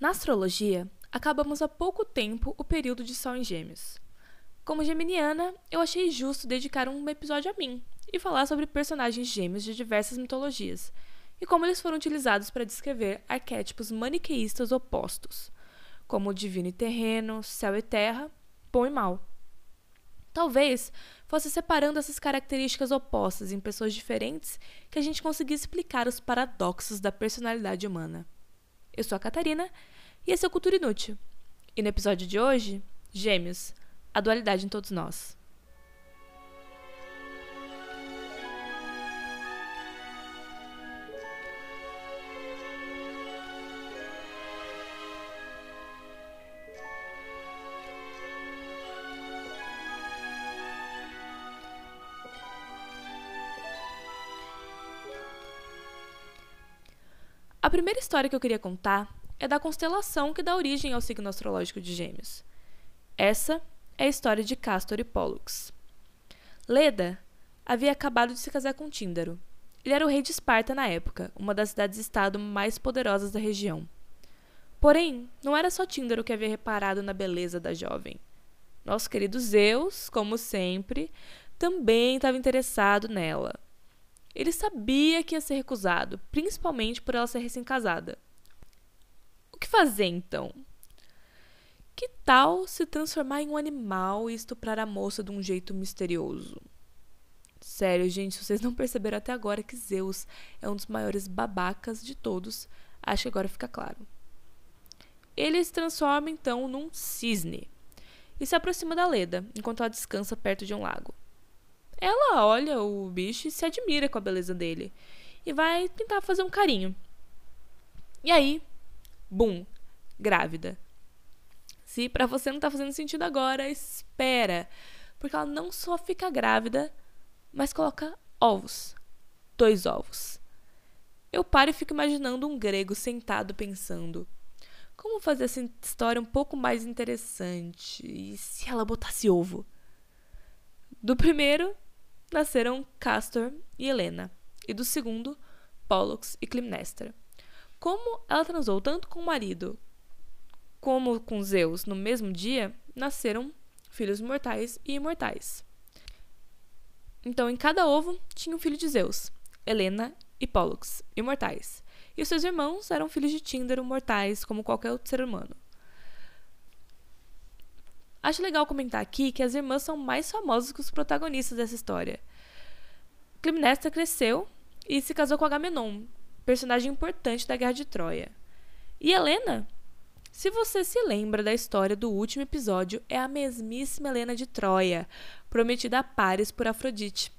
Na astrologia, acabamos há pouco tempo o período de Sol em Gêmeos. Como geminiana, eu achei justo dedicar um episódio a mim e falar sobre personagens gêmeos de diversas mitologias e como eles foram utilizados para descrever arquétipos maniqueístas opostos, como divino e terreno, céu e terra, bom e mal. Talvez fosse separando essas características opostas em pessoas diferentes que a gente conseguisse explicar os paradoxos da personalidade humana. Eu sou a Catarina e esse é o Cultura Inútil. E no episódio de hoje, Gêmeos, a dualidade em todos nós. A primeira história que eu queria contar é da constelação que dá origem ao signo astrológico de Gêmeos. Essa é a história de Castor e Pollux. Leda havia acabado de se casar com Tíndaro. Ele era o rei de Esparta na época, uma das cidades-estado mais poderosas da região. Porém, não era só Tíndaro que havia reparado na beleza da jovem. Nosso querido Zeus, como sempre, também estava interessado nela. Ele sabia que ia ser recusado, principalmente por ela ser recém-casada. Que fazer então? Que tal se transformar em um animal e estuprar a moça de um jeito misterioso? Sério, gente, vocês não perceberam até agora que Zeus é um dos maiores babacas de todos, acho que agora fica claro. Ele se transforma então num cisne e se aproxima da Leda enquanto ela descansa perto de um lago. Ela olha o bicho e se admira com a beleza dele. E vai tentar fazer um carinho. E aí, bum, grávida. Se para você não tá fazendo sentido agora, espera. Porque ela não só fica grávida, mas coloca ovos. Dois ovos. Eu paro e fico imaginando um grego sentado pensando: como fazer essa história um pouco mais interessante? E se ela botasse ovo? Do primeiro, nasceram Castor e Helena, e do segundo, Pollux e Climnestra. Como ela transou tanto com o marido como com Zeus no mesmo dia, nasceram filhos mortais e imortais. Então, em cada ovo tinha um filho de Zeus, Helena e Pollux, imortais. E os seus irmãos eram filhos de Tíndaro, mortais, como qualquer outro ser humano. Acho legal comentar aqui que as irmãs são mais famosas que os protagonistas dessa história. Climnestra cresceu e se casou com Agamenon, personagem importante da Guerra de Troia. E Helena? Se você se lembra da história do último episódio, é a mesmíssima Helena de Troia, prometida a Paris por Afrodite.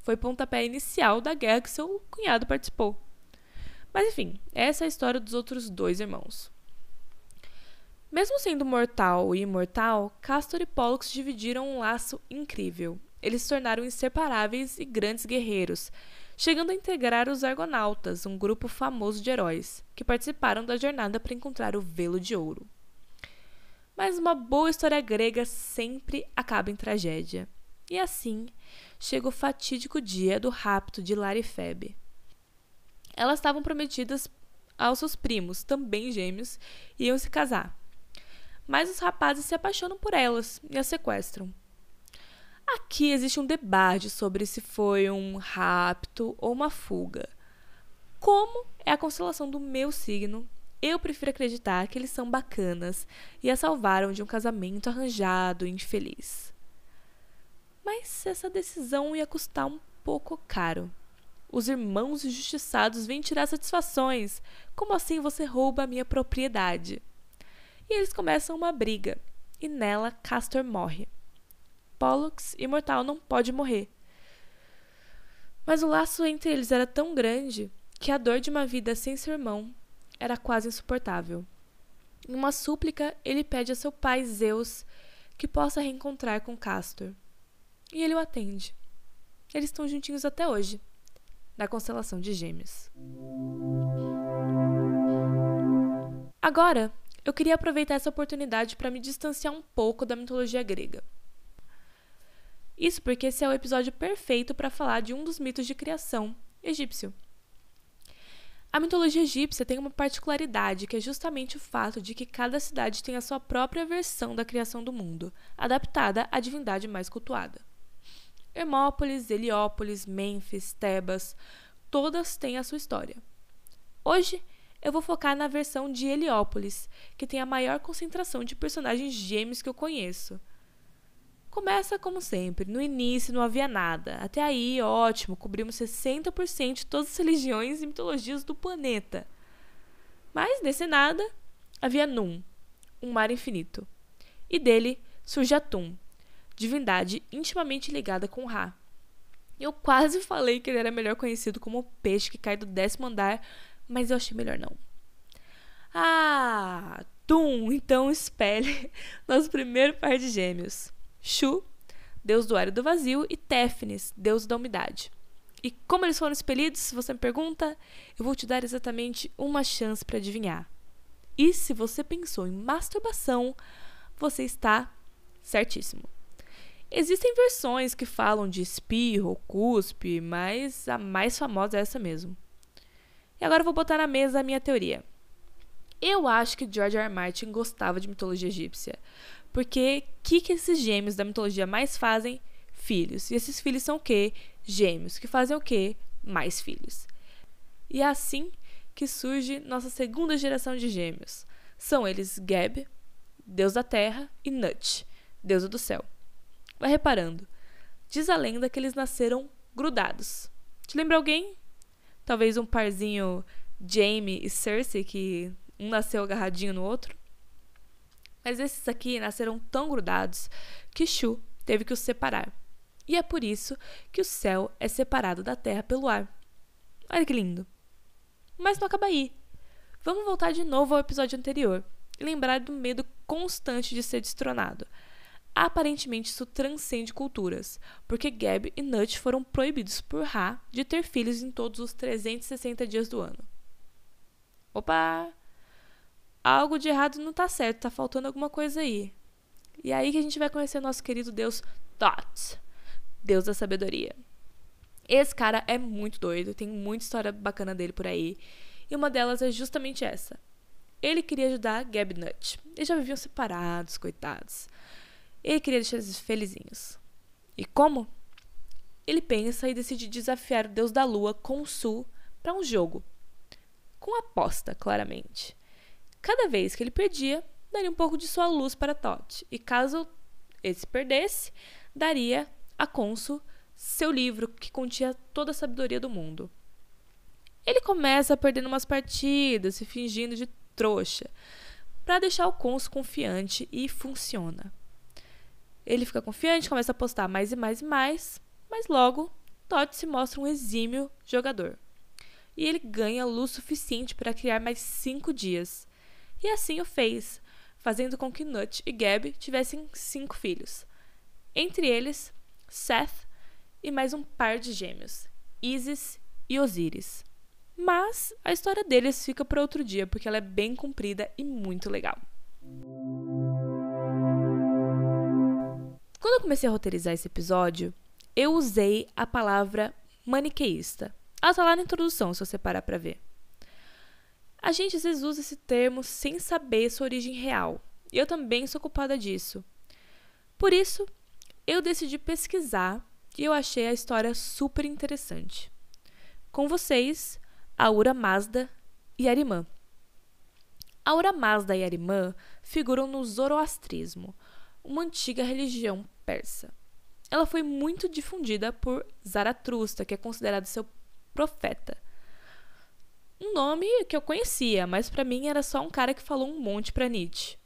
Foi pontapé inicial da guerra que seu cunhado participou. Mas enfim, essa é a história dos outros dois irmãos. Mesmo sendo mortal e imortal, Castor e Pollux dividiram um laço incrível. Eles se tornaram inseparáveis e grandes guerreiros, chegando a integrar os Argonautas, um grupo famoso de heróis, que participaram da jornada para encontrar o velo de ouro. Mas uma boa história grega sempre acaba em tragédia. E assim chega o fatídico dia do rapto de Lara e Febe. Elas estavam prometidas aos seus primos, também gêmeos, e iam se casar mas os rapazes se apaixonam por elas e as sequestram. Aqui existe um debate sobre se foi um rapto ou uma fuga. Como é a constelação do meu signo, eu prefiro acreditar que eles são bacanas e a salvaram de um casamento arranjado e infeliz. Mas essa decisão ia custar um pouco caro. Os irmãos injustiçados vêm tirar satisfações. Como assim você rouba a minha propriedade? e eles começam uma briga, e nela Castor morre. Pollux, imortal, não pode morrer. Mas o laço entre eles era tão grande que a dor de uma vida sem seu irmão era quase insuportável. Em uma súplica, ele pede a seu pai Zeus que possa reencontrar com Castor. E ele o atende. Eles estão juntinhos até hoje, na constelação de Gêmeos. Agora, eu queria aproveitar essa oportunidade para me distanciar um pouco da mitologia grega. Isso porque esse é o episódio perfeito para falar de um dos mitos de criação egípcio. A mitologia egípcia tem uma particularidade, que é justamente o fato de que cada cidade tem a sua própria versão da criação do mundo, adaptada à divindade mais cultuada. Hermópolis, Heliópolis, Mênfis, Tebas, todas têm a sua história. Hoje, eu vou focar na versão de Heliópolis, que tem a maior concentração de personagens gêmeos que eu conheço. Começa como sempre, no início não havia nada. Até aí, ótimo, cobrimos 60% de todas as religiões e mitologias do planeta. Mas nesse nada havia Num, um mar infinito. E dele surge Atum, divindade intimamente ligada com Ra. Eu quase falei que ele era melhor conhecido como o peixe que cai do décimo andar mas eu achei melhor não. Ah, Tum, então espelhe nosso primeiro par de gêmeos. Shu, deus do ar e do vazio, e Téfnis, deus da umidade. E como eles foram expelidos, se você me pergunta, eu vou te dar exatamente uma chance para adivinhar. E se você pensou em masturbação, você está certíssimo. Existem versões que falam de espirro ou cuspe, mas a mais famosa é essa mesmo. E agora eu vou botar na mesa a minha teoria. Eu acho que George R. R. Martin gostava de mitologia egípcia. Porque o que, que esses gêmeos da mitologia mais fazem? Filhos. E esses filhos são o quê? Gêmeos. Que fazem o quê? Mais filhos. E é assim que surge nossa segunda geração de gêmeos. São eles Geb, deus da terra, e Nut, deusa do céu. Vai reparando. Diz a lenda que eles nasceram grudados. Te lembra alguém? Talvez um parzinho Jaime e Cersei, que um nasceu agarradinho no outro. Mas esses aqui nasceram tão grudados que Shu teve que os separar. E é por isso que o céu é separado da terra pelo ar. Olha que lindo. Mas não acaba aí. Vamos voltar de novo ao episódio anterior e lembrar do medo constante de ser destronado. Aparentemente, isso transcende culturas, porque Gab e Nut foram proibidos por Ra de ter filhos em todos os 360 dias do ano. Opa! Algo de errado não tá certo, tá faltando alguma coisa aí. E é aí que a gente vai conhecer nosso querido deus Thoth, deus da sabedoria. Esse cara é muito doido, tem muita história bacana dele por aí, e uma delas é justamente essa. Ele queria ajudar Gab Nut. Eles já viviam separados, coitados. Ele queria deixar eles felizinhos. E como? Ele pensa e decide desafiar o deus da lua, Khonsu, para um jogo. Com aposta, claramente. Cada vez que ele perdia, daria um pouco de sua luz para Tote. E caso esse perdesse, daria a Khonsu seu livro que continha toda a sabedoria do mundo. Ele começa perdendo umas partidas, se fingindo de trouxa, para deixar o Conso confiante e funciona. Ele fica confiante, começa a postar mais e mais e mais, mas logo Todd se mostra um exímio jogador. E ele ganha luz suficiente para criar mais cinco dias. E assim o fez, fazendo com que Nut e Gab tivessem cinco filhos. Entre eles, Seth e mais um par de gêmeos, Isis e Osíris. Mas a história deles fica para outro dia, porque ela é bem comprida e muito legal. Quando eu comecei a roteirizar esse episódio, eu usei a palavra maniqueísta. Ela tá lá na introdução, se você parar para ver. A gente às vezes usa esse termo sem saber sua origem real. E eu também sou culpada disso. Por isso, eu decidi pesquisar e eu achei a história super interessante. Com vocês, Aura Mazda e Arimã. Aura Mazda e Arimã figuram no zoroastrismo, uma antiga religião persa. Ela foi muito difundida por Zaratustra, que é considerado seu profeta. Um nome que eu conhecia, mas para mim era só um cara que falou um monte para Nietzsche.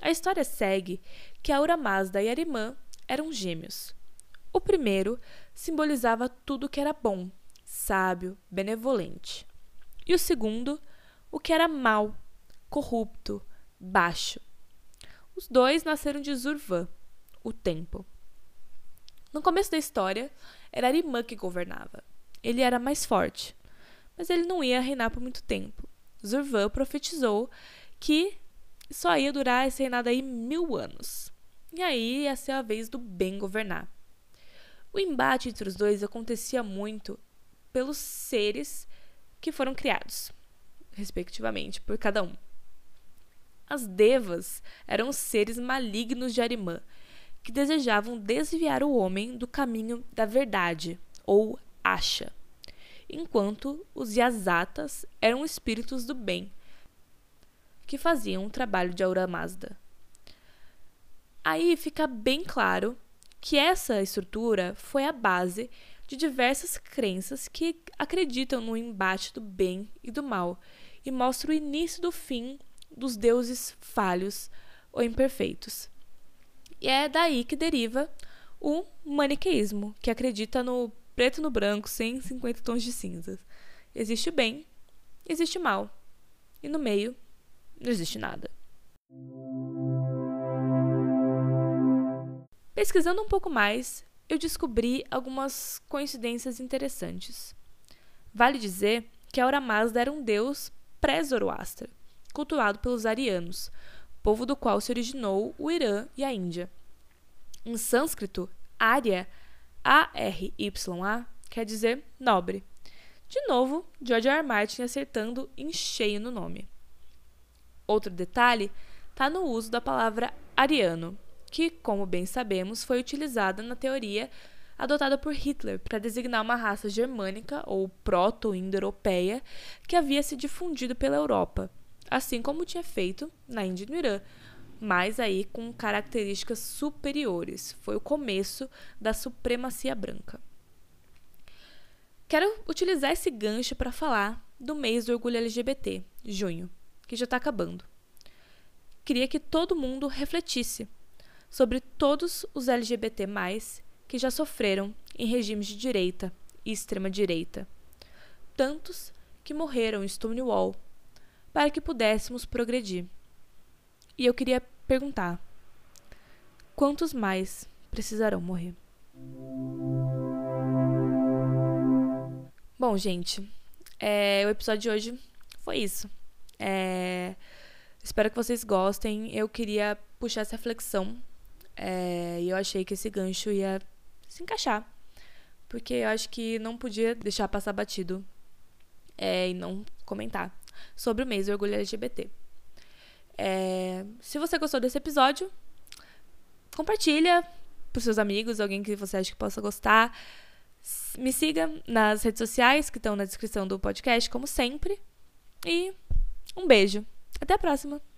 A história segue que Aura Mazda e Arimã eram gêmeos. O primeiro simbolizava tudo que era bom, sábio, benevolente. E o segundo, o que era mal, corrupto, baixo. Os dois nasceram de Zurvan, o tempo. No começo da história, era Arimã que governava. Ele era mais forte, mas ele não ia reinar por muito tempo. Zurvan profetizou que só ia durar esse reinado aí mil anos. E aí ia ser a vez do bem governar. O embate entre os dois acontecia muito pelos seres que foram criados, respectivamente, por cada um. As devas eram seres malignos de Arimã, que desejavam desviar o homem do caminho da verdade, ou acha, enquanto os Yazatas eram espíritos do bem, que faziam o trabalho de Aura Mazda. Aí fica bem claro que essa estrutura foi a base de diversas crenças que acreditam no embate do bem e do mal e mostra o início do fim dos deuses falhos ou imperfeitos. E é daí que deriva o maniqueísmo, que acredita no preto no branco, sem 50 tons de cinzas. Existe o bem, existe o mal, e no meio não existe nada. Pesquisando um pouco mais, eu descobri algumas coincidências interessantes. Vale dizer que Aura Mazda era um deus pré-Zoroastra, cultuado pelos arianos, povo do qual se originou o Irã e a Índia. Em sânscrito, Arya, A-R-Y-A, quer dizer nobre. De novo, George R. R. Martin acertando em cheio no nome. Outro detalhe está no uso da palavra ariano, que, como bem sabemos, foi utilizada na teoria adotada por Hitler para designar uma raça germânica ou proto-indo-europeia que havia se difundido pela Europa, assim como tinha feito na Índia e no Irã, mas aí com características superiores. Foi o começo da supremacia branca. Quero utilizar esse gancho para falar do mês do orgulho LGBT, junho, que já está acabando. Queria que todo mundo refletisse sobre todos os LGBT, que já sofreram em regimes de direita e extrema-direita. Tantos que morreram em Stonewall, para que pudéssemos progredir. E eu queria perguntar: quantos mais precisarão morrer? Bom, gente, é, o episódio de hoje foi isso. É, espero que vocês gostem. Eu queria puxar essa reflexão é, e eu achei que esse gancho ia se encaixar. Porque eu acho que não podia deixar passar batido é, e não comentar sobre o mês do orgulho LGBT. É, se você gostou desse episódio, compartilha para seus amigos, alguém que você acha que possa gostar. Me siga nas redes sociais que estão na descrição do podcast, como sempre. E um beijo. Até a próxima!